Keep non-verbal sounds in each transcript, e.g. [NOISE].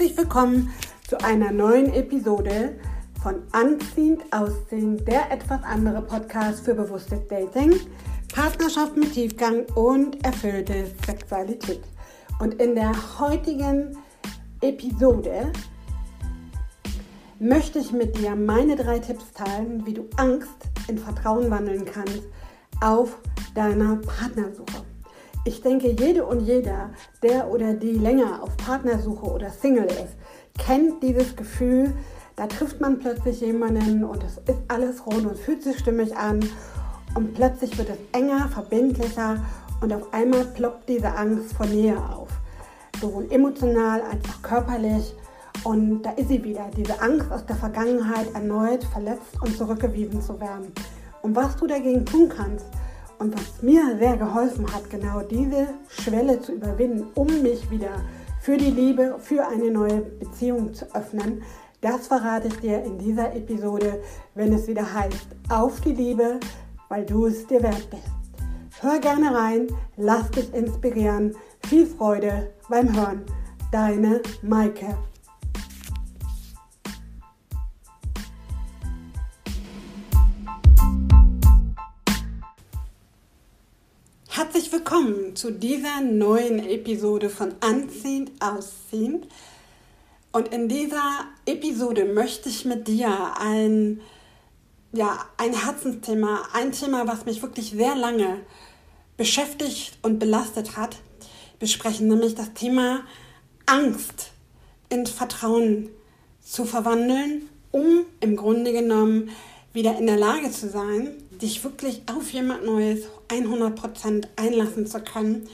Herzlich willkommen zu einer neuen Episode von Anziehend Ausziehend, der etwas andere Podcast für bewusstes Dating, Partnerschaft mit Tiefgang und erfüllte Sexualität. Und in der heutigen Episode möchte ich mit dir meine drei Tipps teilen, wie du Angst in Vertrauen wandeln kannst auf deiner Partnersuche. Ich denke, jede und jeder, der oder die länger auf Partnersuche oder Single ist, kennt dieses Gefühl, da trifft man plötzlich jemanden und es ist alles rund und fühlt sich stimmig an und plötzlich wird es enger, verbindlicher und auf einmal ploppt diese Angst vor Nähe auf. Sowohl emotional als auch körperlich. Und da ist sie wieder, diese Angst aus der Vergangenheit erneut verletzt und zurückgewiesen zu werden. Und was du dagegen tun kannst, und was mir sehr geholfen hat, genau diese Schwelle zu überwinden, um mich wieder für die Liebe, für eine neue Beziehung zu öffnen, das verrate ich dir in dieser Episode, wenn es wieder heißt, auf die Liebe, weil du es dir wert bist. Hör gerne rein, lass dich inspirieren. Viel Freude beim Hören. Deine Maike. Willkommen zu dieser neuen Episode von Anziehend Ausziehend. Und in dieser Episode möchte ich mit dir ein, ja, ein Herzensthema, ein Thema, was mich wirklich sehr lange beschäftigt und belastet hat, besprechen, nämlich das Thema Angst in Vertrauen zu verwandeln, um im Grunde genommen wieder in der Lage zu sein, dich wirklich auf jemand Neues 100% einlassen zu können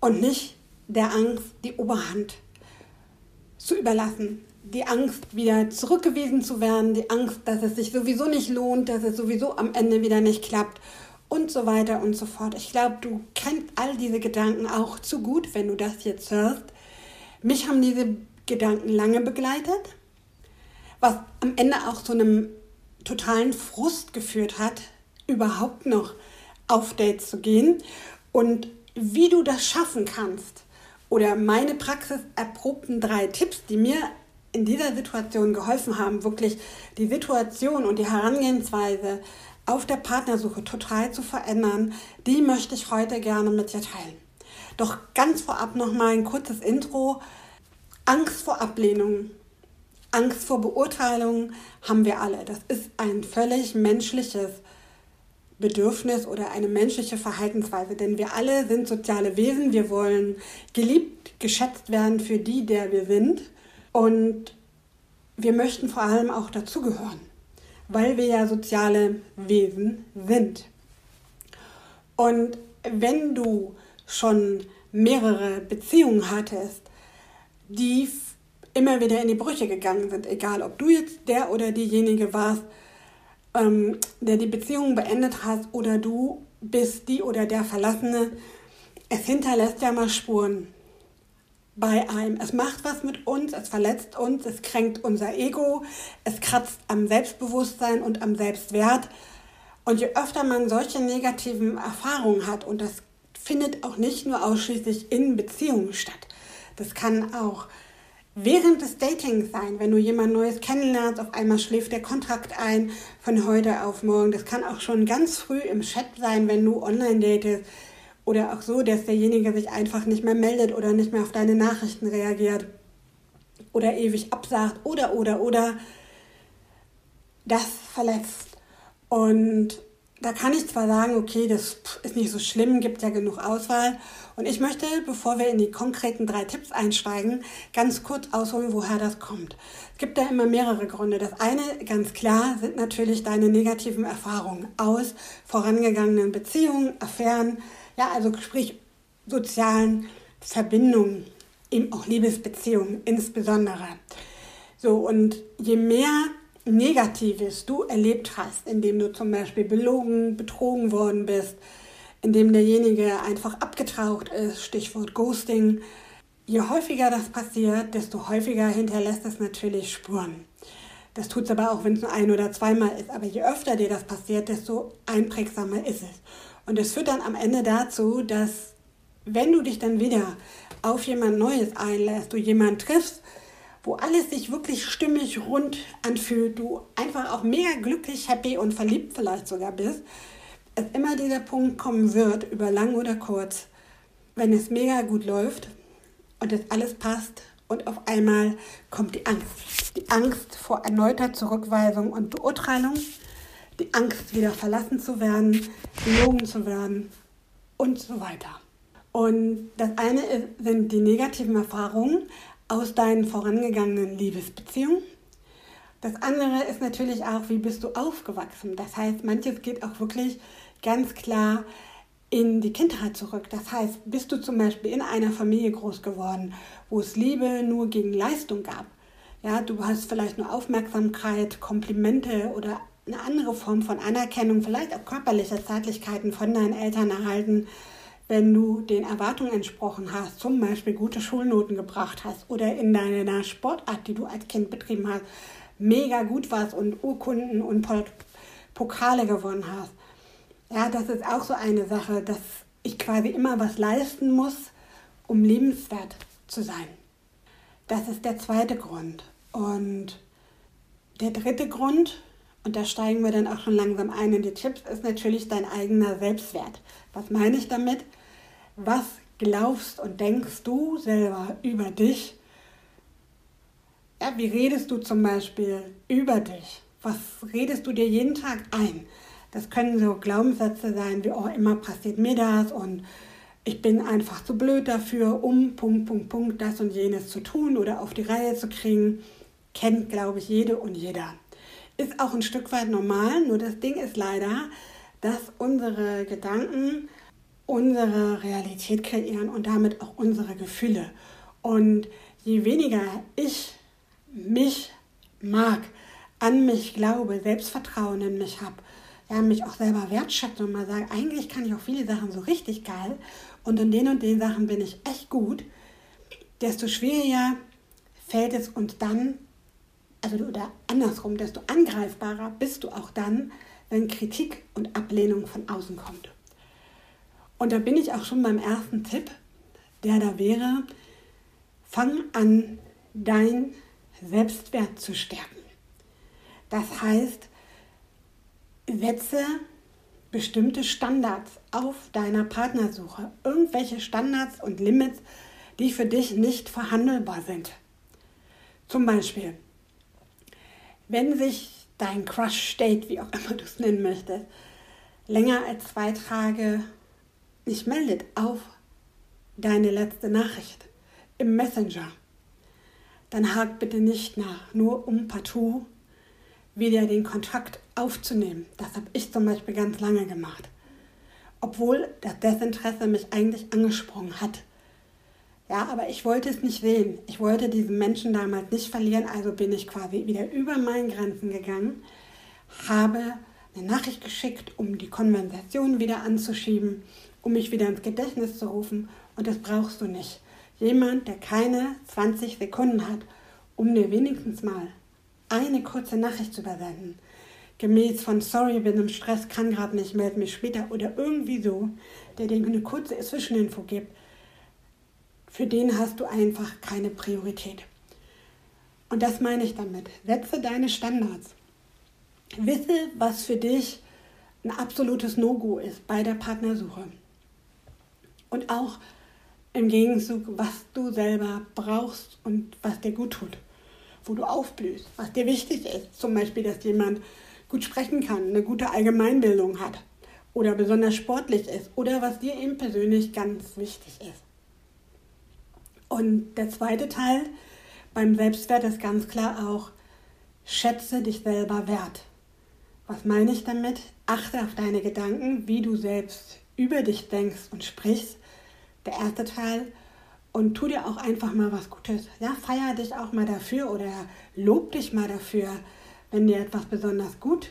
und nicht der Angst die Oberhand zu überlassen. Die Angst, wieder zurückgewiesen zu werden, die Angst, dass es sich sowieso nicht lohnt, dass es sowieso am Ende wieder nicht klappt und so weiter und so fort. Ich glaube, du kennst all diese Gedanken auch zu gut, wenn du das jetzt hörst. Mich haben diese Gedanken lange begleitet, was am Ende auch zu einem totalen Frust geführt hat, überhaupt noch auf Dates zu gehen und wie du das schaffen kannst oder meine Praxis erprobten drei Tipps, die mir in dieser Situation geholfen haben, wirklich die Situation und die Herangehensweise auf der Partnersuche total zu verändern, die möchte ich heute gerne mit dir teilen. Doch ganz vorab noch mal ein kurzes Intro. Angst vor Ablehnung, Angst vor Beurteilung haben wir alle. Das ist ein völlig menschliches Bedürfnis oder eine menschliche Verhaltensweise, denn wir alle sind soziale Wesen, wir wollen geliebt, geschätzt werden für die, der wir sind und wir möchten vor allem auch dazugehören, weil wir ja soziale Wesen sind. Und wenn du schon mehrere Beziehungen hattest, die immer wieder in die Brüche gegangen sind, egal ob du jetzt der oder diejenige warst, ähm, der die Beziehung beendet hast oder du bist die oder der Verlassene, es hinterlässt ja mal Spuren bei einem. Es macht was mit uns, es verletzt uns, es kränkt unser Ego, es kratzt am Selbstbewusstsein und am Selbstwert. Und je öfter man solche negativen Erfahrungen hat, und das findet auch nicht nur ausschließlich in Beziehungen statt, das kann auch während des Datings sein, wenn du jemand Neues kennenlernst, auf einmal schläft der Kontakt ein von heute auf morgen. Das kann auch schon ganz früh im Chat sein, wenn du online datest. Oder auch so, dass derjenige sich einfach nicht mehr meldet oder nicht mehr auf deine Nachrichten reagiert. Oder ewig absagt. Oder, oder, oder. Das verletzt. Und da kann ich zwar sagen, okay, das ist nicht so schlimm, gibt ja genug Auswahl. Und ich möchte, bevor wir in die konkreten drei Tipps einsteigen, ganz kurz ausholen, woher das kommt. Es gibt da immer mehrere Gründe. Das eine, ganz klar, sind natürlich deine negativen Erfahrungen aus vorangegangenen Beziehungen, Affären, ja, also sprich sozialen Verbindungen, eben auch Liebesbeziehungen insbesondere. So, und je mehr Negatives du erlebt hast, indem du zum Beispiel belogen, betrogen worden bist, indem derjenige einfach abgetaucht ist, Stichwort Ghosting. Je häufiger das passiert, desto häufiger hinterlässt es natürlich Spuren. Das tut es aber auch, wenn es nur ein oder zweimal ist. Aber je öfter dir das passiert, desto einprägsamer ist es. Und es führt dann am Ende dazu, dass wenn du dich dann wieder auf jemand Neues einlässt, du jemanden triffst, wo alles sich wirklich stimmig rund anfühlt, du einfach auch mega glücklich, happy und verliebt vielleicht sogar bist, es immer dieser Punkt kommen wird, über lang oder kurz, wenn es mega gut läuft und es alles passt und auf einmal kommt die Angst. Die Angst vor erneuter Zurückweisung und Beurteilung, die Angst, wieder verlassen zu werden, belogen zu werden und so weiter. Und das eine sind die negativen Erfahrungen aus deinen vorangegangenen Liebesbeziehungen. Das andere ist natürlich auch, wie bist du aufgewachsen. Das heißt, manches geht auch wirklich ganz klar in die Kindheit zurück. Das heißt, bist du zum Beispiel in einer Familie groß geworden, wo es Liebe nur gegen Leistung gab. Ja, du hast vielleicht nur Aufmerksamkeit, Komplimente oder eine andere Form von Anerkennung, vielleicht auch körperliche Zärtlichkeiten von deinen Eltern erhalten, wenn du den Erwartungen entsprochen hast, zum Beispiel gute Schulnoten gebracht hast oder in deiner Sportart, die du als Kind betrieben hast, mega gut warst und Urkunden und Pokale gewonnen hast. Ja, das ist auch so eine Sache, dass ich quasi immer was leisten muss, um lebenswert zu sein. Das ist der zweite Grund. Und der dritte Grund, und da steigen wir dann auch schon langsam ein in die Tipps, ist natürlich dein eigener Selbstwert. Was meine ich damit? Was glaubst und denkst du selber über dich? Ja, wie redest du zum Beispiel über dich? Was redest du dir jeden Tag ein? Das können so Glaubenssätze sein, wie, oh, immer passiert mir das und ich bin einfach zu blöd dafür, um Punkt, Punkt, Punkt, das und jenes zu tun oder auf die Reihe zu kriegen. Kennt, glaube ich, jede und jeder. Ist auch ein Stück weit normal, nur das Ding ist leider, dass unsere Gedanken unsere Realität kreieren und damit auch unsere Gefühle. Und je weniger ich mich mag, an mich glaube, Selbstvertrauen in mich habe, ja, mich auch selber wertschätze und mal sage, eigentlich kann ich auch viele Sachen so richtig geil und in den und den Sachen bin ich echt gut, desto schwieriger fällt es uns dann, also oder andersrum, desto angreifbarer bist du auch dann, wenn Kritik und Ablehnung von außen kommt. Und da bin ich auch schon beim ersten Tipp, der da wäre, fang an, dein Selbstwert zu stärken. Das heißt, setze bestimmte Standards auf deiner Partnersuche. Irgendwelche Standards und Limits, die für dich nicht verhandelbar sind. Zum Beispiel, wenn sich dein Crush State, wie auch immer du es nennen möchtest, länger als zwei Tage nicht meldet auf deine letzte Nachricht im Messenger, dann hakt bitte nicht nach, nur um partout wieder den Kontakt aufzunehmen. Das habe ich zum Beispiel ganz lange gemacht. Obwohl das Desinteresse mich eigentlich angesprungen hat. Ja, aber ich wollte es nicht sehen. Ich wollte diesen Menschen damals nicht verlieren, also bin ich quasi wieder über meine Grenzen gegangen, habe eine Nachricht geschickt, um die Konversation wieder anzuschieben, um mich wieder ins Gedächtnis zu rufen. Und das brauchst du nicht. Jemand, der keine 20 Sekunden hat, um dir wenigstens mal eine kurze Nachricht zu übersenden. Gemäß von sorry, bin im Stress, kann gerade nicht, melde mich später oder irgendwie so, der dir eine kurze Zwischeninfo gibt, für den hast du einfach keine Priorität. Und das meine ich damit. Setze deine Standards. Wisse, was für dich ein absolutes No-Go ist bei der Partnersuche. Und auch im Gegenzug, was du selber brauchst und was dir gut tut wo du aufblühst, was dir wichtig ist. Zum Beispiel, dass jemand gut sprechen kann, eine gute Allgemeinbildung hat oder besonders sportlich ist oder was dir eben persönlich ganz wichtig ist. Und der zweite Teil beim Selbstwert ist ganz klar auch, schätze dich selber wert. Was meine ich damit? Achte auf deine Gedanken, wie du selbst über dich denkst und sprichst. Der erste Teil und tu dir auch einfach mal was Gutes. Ja, feier dich auch mal dafür oder lob dich mal dafür, wenn dir etwas besonders gut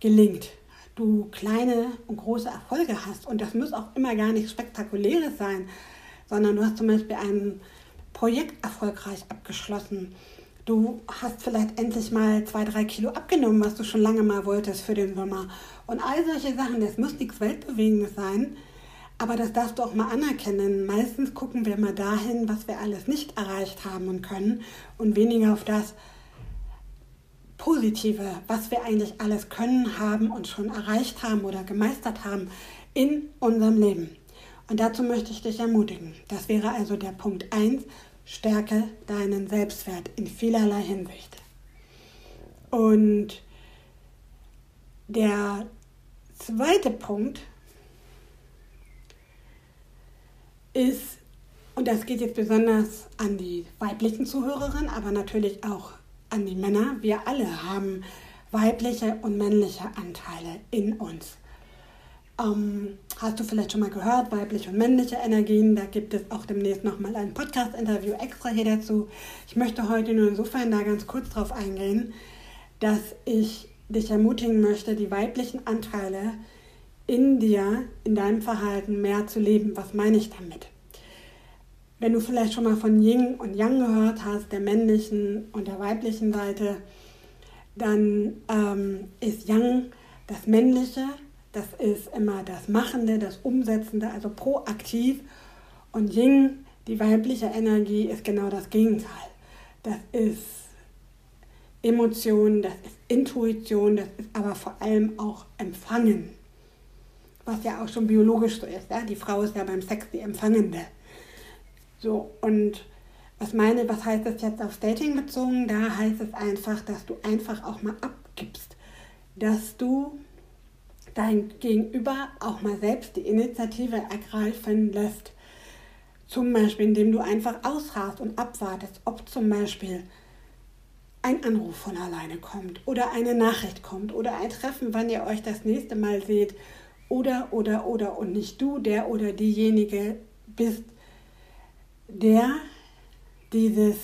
gelingt. Du kleine und große Erfolge hast. Und das muss auch immer gar nichts Spektakuläres sein, sondern du hast zum Beispiel ein Projekt erfolgreich abgeschlossen. Du hast vielleicht endlich mal zwei, drei Kilo abgenommen, was du schon lange mal wolltest für den Sommer. Und all solche Sachen, das muss nichts Weltbewegendes sein, Aber das darfst du auch mal anerkennen. Meistens gucken wir mal dahin, was wir alles nicht erreicht haben und können und weniger auf das Positive, was wir eigentlich alles können, haben und schon erreicht haben oder gemeistert haben in unserem Leben. Und dazu möchte ich dich ermutigen. Das wäre also der Punkt 1. Stärke deinen Selbstwert in vielerlei Hinsicht. Und der zweite Punkt ist, und das geht jetzt besonders an die weiblichen Zuhörerinnen, aber natürlich auch an die Männer, wir alle haben weibliche und männliche Anteile in uns. Ähm, hast du vielleicht schon mal gehört, weibliche und männliche Energien, da gibt es auch demnächst nochmal ein Podcast-Interview extra hier dazu. Ich möchte heute nur insofern da ganz kurz drauf eingehen, dass ich dich ermutigen möchte, die weiblichen Anteile in dir, in deinem Verhalten mehr zu leben. Was meine ich damit? Wenn du vielleicht schon mal von Yin und Yang gehört hast, der männlichen und der weiblichen Seite, dann ähm, ist Yang das männliche, das ist immer das Machende, das Umsetzende, also proaktiv. Und Yin, die weibliche Energie, ist genau das Gegenteil. Das ist Emotion, das ist Intuition, das ist aber vor allem auch Empfangen. Was ja auch schon biologisch so ist. Ja? Die Frau ist ja beim Sex die Empfangende. So, und was meine, was heißt das jetzt auf Dating bezogen? Da heißt es einfach, dass du einfach auch mal abgibst. Dass du dein Gegenüber auch mal selbst die Initiative ergreifen lässt. Zum Beispiel, indem du einfach ausharrst und abwartest, ob zum Beispiel ein Anruf von alleine kommt oder eine Nachricht kommt oder ein Treffen, wann ihr euch das nächste Mal seht. Oder, oder, oder. Und nicht du, der oder diejenige bist, der dieses,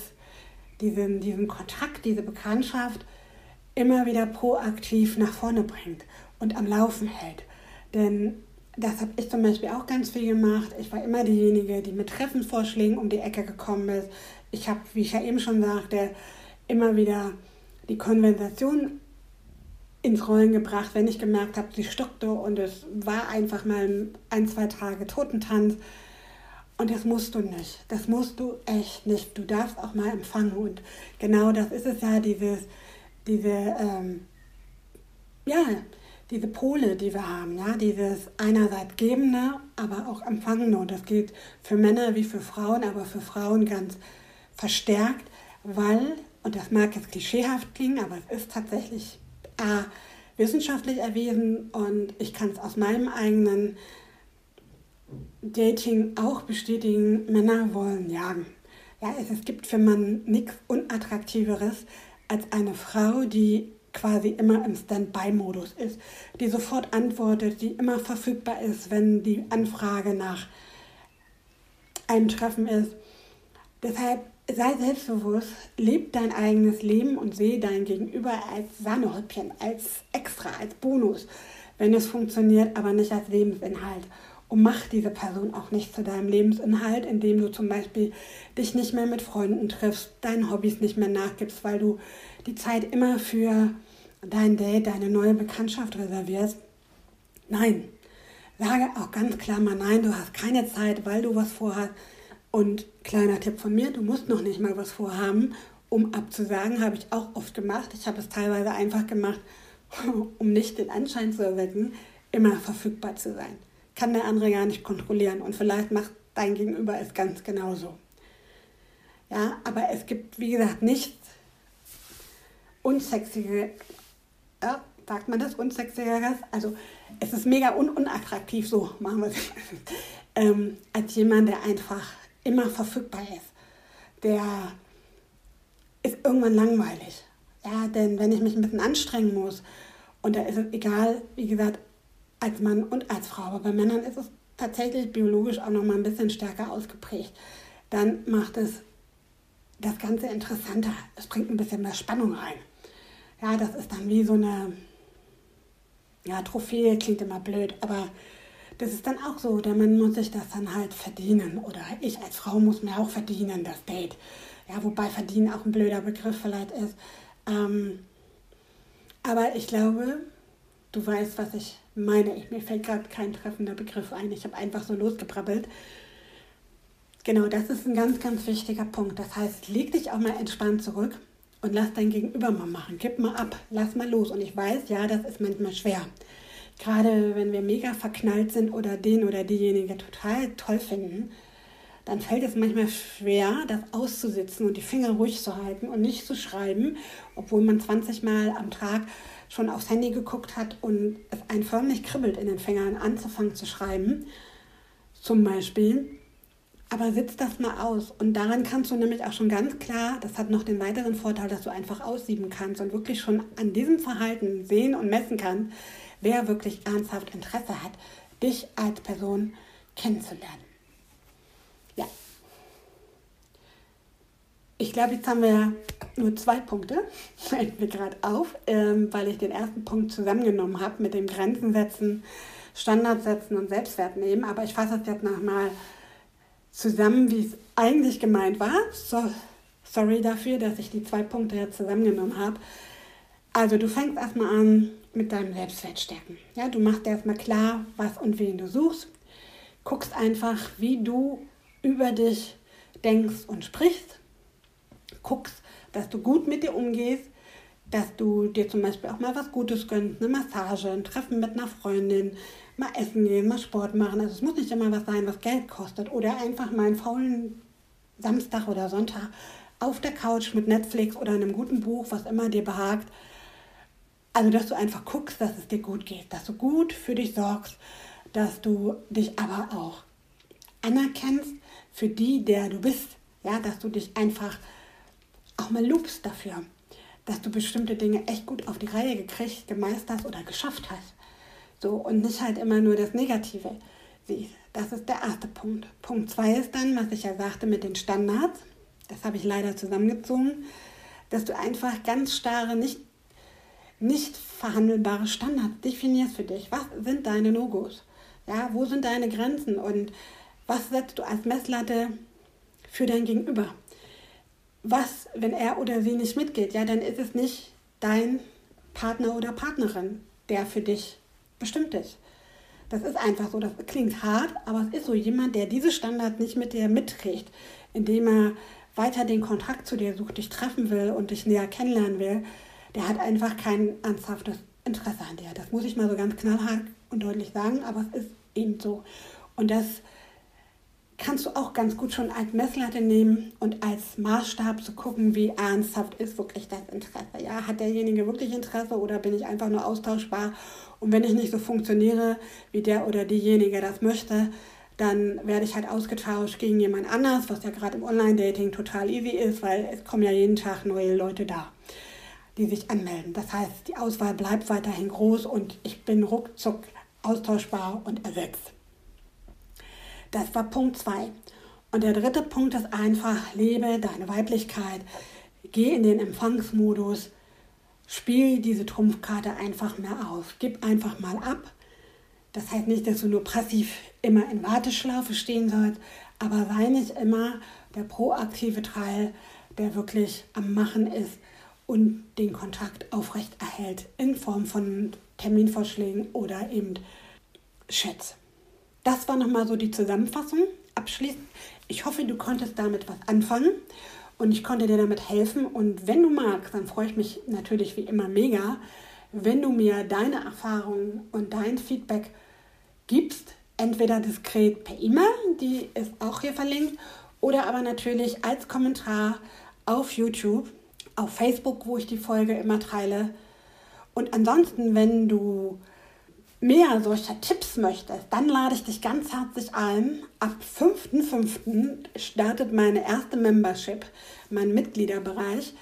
diesen, diesen Kontakt, diese Bekanntschaft immer wieder proaktiv nach vorne bringt und am Laufen hält. Denn das habe ich zum Beispiel auch ganz viel gemacht. Ich war immer diejenige, die mit Treffenvorschlägen um die Ecke gekommen ist. Ich habe, wie ich ja eben schon sagte, immer wieder die Konversation ins Rollen gebracht, wenn ich gemerkt habe, sie stockte und es war einfach mal ein, zwei Tage Totentanz. Und das musst du nicht. Das musst du echt nicht. Du darfst auch mal empfangen. Und genau das ist es ja, dieses, diese, ähm, ja, diese Pole, die wir haben, ja, dieses einerseits gebende, aber auch empfangende. Und das geht für Männer wie für Frauen, aber für Frauen ganz verstärkt, weil und das mag jetzt klischeehaft klingen, aber es ist tatsächlich A, wissenschaftlich erwiesen und ich kann es aus meinem eigenen Dating auch bestätigen, Männer wollen jagen. Ja, es, es gibt für Mann nichts Unattraktiveres als eine Frau, die quasi immer im Standby-Modus ist, die sofort antwortet, die immer verfügbar ist, wenn die Anfrage nach einem Treffen ist. Deshalb sei selbstbewusst, leb dein eigenes Leben und sehe dein Gegenüber als Sahnehäubchen, als Extra, als Bonus, wenn es funktioniert, aber nicht als Lebensinhalt. Und mach diese Person auch nicht zu deinem Lebensinhalt, indem du zum Beispiel dich nicht mehr mit Freunden triffst, deinen Hobbys nicht mehr nachgibst, weil du die Zeit immer für dein Date, deine neue Bekanntschaft reservierst. Nein, sage auch ganz klar mal nein, du hast keine Zeit, weil du was vorhast und kleiner Tipp von mir, du musst noch nicht mal was vorhaben, um abzusagen, habe ich auch oft gemacht. Ich habe es teilweise einfach gemacht, [LAUGHS] um nicht den Anschein zu erwecken, immer verfügbar zu sein. Kann der andere gar nicht kontrollieren und vielleicht macht dein Gegenüber es ganz genauso. Ja, aber es gibt, wie gesagt, nichts unsexige, ja, sagt man das, unsexigeres? Also es ist mega un unattraktiv, so machen wir es, [LAUGHS] ähm, als jemand, der einfach immer verfügbar ist, der ist irgendwann langweilig. Ja, denn wenn ich mich ein bisschen anstrengen muss, und da ist es egal, wie gesagt, als Mann und als Frau, aber bei Männern ist es tatsächlich biologisch auch noch mal ein bisschen stärker ausgeprägt, dann macht es das Ganze interessanter. Es bringt ein bisschen mehr Spannung rein. Ja, das ist dann wie so eine ja, Trophäe, klingt immer blöd, aber das ist dann auch so, der Mann muss sich das dann halt verdienen. Oder ich als Frau muss mir auch verdienen, das Date. Ja, wobei verdienen auch ein blöder Begriff vielleicht ist. Ähm, aber ich glaube, du weißt, was ich meine ich. Mir fällt gerade kein treffender Begriff ein. Ich habe einfach so losgebrabbelt. Genau, das ist ein ganz, ganz wichtiger Punkt. Das heißt, leg dich auch mal entspannt zurück und lass dein Gegenüber mal machen. Gib mal ab, lass mal los. Und ich weiß, ja, das ist manchmal schwer. Gerade wenn wir mega verknallt sind oder den oder diejenige total toll finden, dann fällt es manchmal schwer, das auszusitzen und die Finger ruhig zu halten und nicht zu schreiben, obwohl man 20 Mal am Tag schon aufs Handy geguckt hat und es einen förmlich kribbelt in den Fingern, anzufangen zu schreiben. Zum Beispiel aber sitz das mal aus. Und daran kannst du nämlich auch schon ganz klar, das hat noch den weiteren Vorteil, dass du einfach aussieben kannst und wirklich schon an diesem Verhalten sehen und messen kannst, wer wirklich ernsthaft Interesse hat, dich als Person kennenzulernen. Ja. Ich glaube, jetzt haben wir nur zwei Punkte, [LAUGHS] fällt mir gerade auf, ähm, weil ich den ersten Punkt zusammengenommen habe mit dem Grenzen setzen, Standards setzen und Selbstwert nehmen. Aber ich fasse es jetzt nochmal mal zusammen, wie es eigentlich gemeint war. So, sorry dafür, dass ich die zwei Punkte jetzt zusammengenommen habe. Also du fängst erstmal an mit deinem Selbstwertstärken. Ja, du machst erstmal klar, was und wen du suchst. Guckst einfach, wie du über dich denkst und sprichst. Guckst, dass du gut mit dir umgehst, dass du dir zum Beispiel auch mal was Gutes gönnst, eine Massage, ein Treffen mit einer Freundin, mal essen gehen, mal Sport machen. Also es muss nicht immer was sein, was Geld kostet. Oder einfach mal einen faulen Samstag oder Sonntag auf der Couch mit Netflix oder einem guten Buch, was immer dir behagt. Also, dass du einfach guckst, dass es dir gut geht, dass du gut für dich sorgst, dass du dich aber auch anerkennst für die, der du bist. Ja, dass du dich einfach auch mal lobst dafür, dass du bestimmte Dinge echt gut auf die Reihe gekriegt, gemeistert oder geschafft hast. So, und nicht halt immer nur das Negative siehst. Das ist der erste Punkt. Punkt zwei ist dann, was ich ja sagte mit den Standards. Das habe ich leider zusammengezogen, dass du einfach ganz starre, nicht, nicht verhandelbare Standards definierst für dich. Was sind deine No-Gos? Ja, wo sind deine Grenzen? Und was setzt du als Messlatte für dein Gegenüber? Was, wenn er oder sie nicht mitgeht? Ja, dann ist es nicht dein Partner oder Partnerin, der für dich bestimmt ist. Das ist einfach so, das klingt hart, aber es ist so jemand, der diese Standards nicht mit dir mitträgt, indem er weiter den Kontakt zu dir sucht, dich treffen will und dich näher kennenlernen will, der hat einfach kein ernsthaftes Interesse an dir. Das muss ich mal so ganz knallhart und deutlich sagen, aber es ist eben so. Und das kannst du auch ganz gut schon als Messlatte nehmen und als Maßstab zu gucken, wie ernsthaft ist wirklich das Interesse. Ja, hat derjenige wirklich Interesse oder bin ich einfach nur austauschbar? Und wenn ich nicht so funktioniere, wie der oder diejenige das möchte, dann werde ich halt ausgetauscht gegen jemand anders, was ja gerade im Online-Dating total easy ist, weil es kommen ja jeden Tag neue Leute da, die sich anmelden. Das heißt, die Auswahl bleibt weiterhin groß und ich bin ruckzuck austauschbar und ersetzt. Das war Punkt 2. Und der dritte Punkt ist einfach, lebe deine Weiblichkeit, geh in den Empfangsmodus, spiel diese Trumpfkarte einfach mehr auf, gib einfach mal ab. Das heißt nicht, dass du nur passiv immer in Warteschlaufe stehen sollst, aber sei nicht immer der proaktive Teil, der wirklich am Machen ist und den Kontakt aufrecht erhält in Form von Terminvorschlägen oder eben Chats. Das war nochmal so die Zusammenfassung. Abschließend, ich hoffe, du konntest damit was anfangen und ich konnte dir damit helfen. Und wenn du magst, dann freue ich mich natürlich wie immer mega, wenn du mir deine Erfahrungen und dein Feedback gibst. Entweder diskret per E-Mail, die ist auch hier verlinkt, oder aber natürlich als Kommentar auf YouTube, auf Facebook, wo ich die Folge immer teile. Und ansonsten, wenn du mehr solcher Tipps möchtest, dann lade ich dich ganz herzlich ein. Ab 5.5. startet meine erste Membership, mein Mitgliederbereich,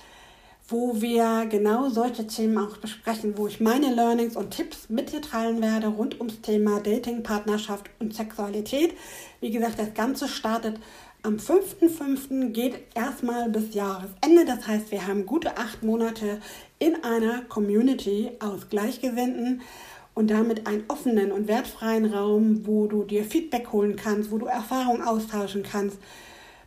wo wir genau solche Themen auch besprechen, wo ich meine Learnings und Tipps mit dir teilen werde rund ums Thema Dating, Partnerschaft und Sexualität. Wie gesagt, das Ganze startet am 5.5. geht erstmal bis Jahresende. Das heißt, wir haben gute acht Monate in einer Community aus Gleichgesinnten und damit einen offenen und wertfreien Raum, wo du dir Feedback holen kannst, wo du Erfahrungen austauschen kannst.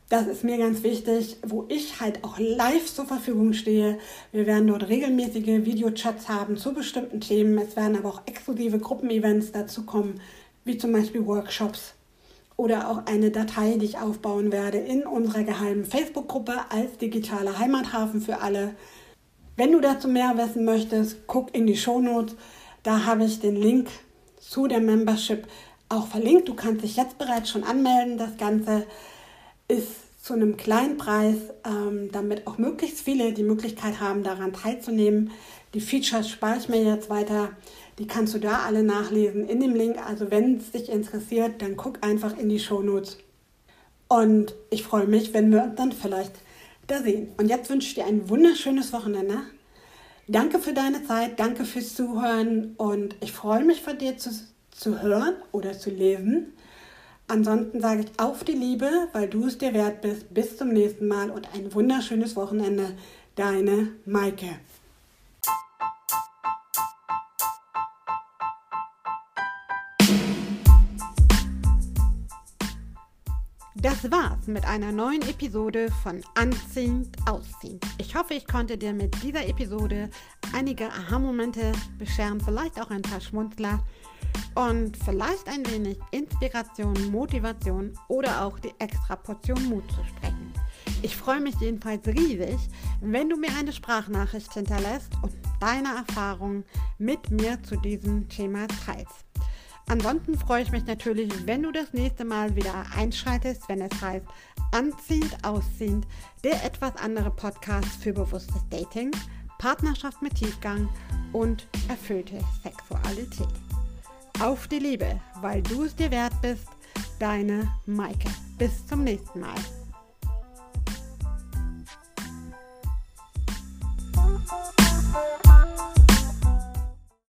Das ist mir ganz wichtig, wo ich halt auch live zur Verfügung stehe. Wir werden dort regelmäßige Videochats haben zu bestimmten Themen. Es werden aber auch exklusive Gruppenevents dazu kommen, wie zum Beispiel Workshops oder auch eine Datei, die ich aufbauen werde in unserer geheimen Facebook-Gruppe als digitaler Heimathafen für alle. Wenn du dazu mehr wissen möchtest, guck in die Shownotes. Da habe ich den Link zu der Membership auch verlinkt. Du kannst dich jetzt bereits schon anmelden. Das Ganze ist zu einem kleinen Preis, ähm, damit auch möglichst viele die Möglichkeit haben, daran teilzunehmen. Die Features spare ich mir jetzt weiter. Die kannst du da alle nachlesen in dem Link. Also wenn es dich interessiert, dann guck einfach in die Shownotes. Und ich freue mich, wenn wir uns dann vielleicht da sehen. Und jetzt wünsche ich dir ein wunderschönes Wochenende. Danke für deine Zeit, danke fürs Zuhören und ich freue mich von dir zu, zu hören oder zu lesen. Ansonsten sage ich auf die Liebe, weil du es dir wert bist. Bis zum nächsten Mal und ein wunderschönes Wochenende. Deine Maike. Das war's mit einer neuen Episode von Anziehend Ausziehend. Ich hoffe, ich konnte dir mit dieser Episode einige Aha-Momente bescheren, vielleicht auch ein paar Schmunzler und vielleicht ein wenig Inspiration, Motivation oder auch die extra Portion Mut zu sprechen. Ich freue mich jedenfalls riesig, wenn du mir eine Sprachnachricht hinterlässt und deine Erfahrungen mit mir zu diesem Thema teilst. Ansonsten freue ich mich natürlich, wenn du das nächste Mal wieder einschaltest, wenn es heißt Anziehend, Ausziehend, der etwas andere Podcast für bewusstes Dating, Partnerschaft mit Tiefgang und erfüllte Sexualität. Auf die Liebe, weil du es dir wert bist, deine Maike. Bis zum nächsten Mal. Thank you.